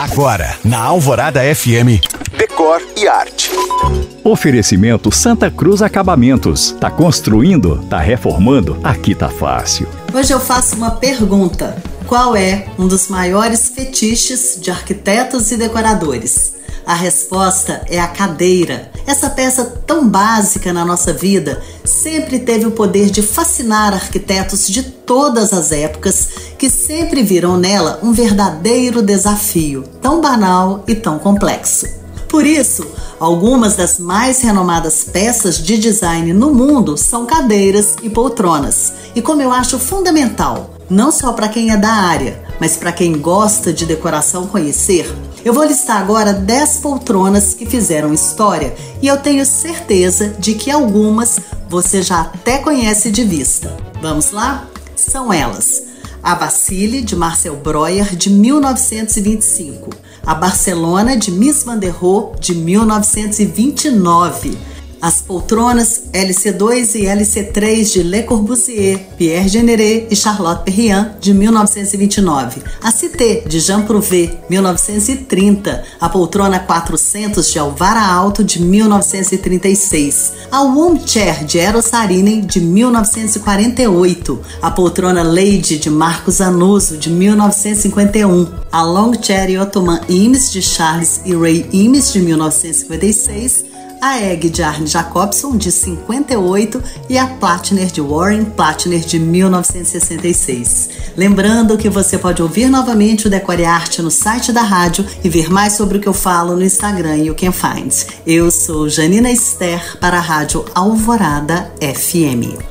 Agora, na Alvorada FM, Decor e Arte. Oferecimento Santa Cruz Acabamentos. Tá construindo? Tá reformando? Aqui tá fácil. Hoje eu faço uma pergunta. Qual é um dos maiores fetiches de arquitetos e decoradores? A resposta é a cadeira. Essa peça tão básica na nossa vida sempre teve o poder de fascinar arquitetos de todas as épocas que sempre viram nela um verdadeiro desafio, tão banal e tão complexo. Por isso, algumas das mais renomadas peças de design no mundo são cadeiras e poltronas. E como eu acho fundamental, não só para quem é da área, mas para quem gosta de decoração conhecer, eu vou listar agora 10 poltronas que fizeram história e eu tenho certeza de que algumas você já até conhece de vista. Vamos lá? São elas: a Bacille de Marcel Breuer de 1925, a Barcelona de Miss Van der Rohe de 1929 as poltronas LC2 e LC3 de Le Corbusier, Pierre Generet e Charlotte Perriand, de 1929. A Cité, de Jean Prouvé, 1930. A poltrona 400 de Alvara Alto, de 1936. A Womb Chair, de Eros Saarinen, de 1948. A poltrona Lady, de Marcos Anuso, de 1951. A Long Chair Ottoman Imes, de Charles e Ray Imes, de 1956 a Egg de Arne Jacobson, de 58, e a Platner de Warren Platner, de 1966. Lembrando que você pode ouvir novamente o Decore Arte no site da rádio e ver mais sobre o que eu falo no Instagram You Can Find. Eu sou Janina Esther para a Rádio Alvorada FM.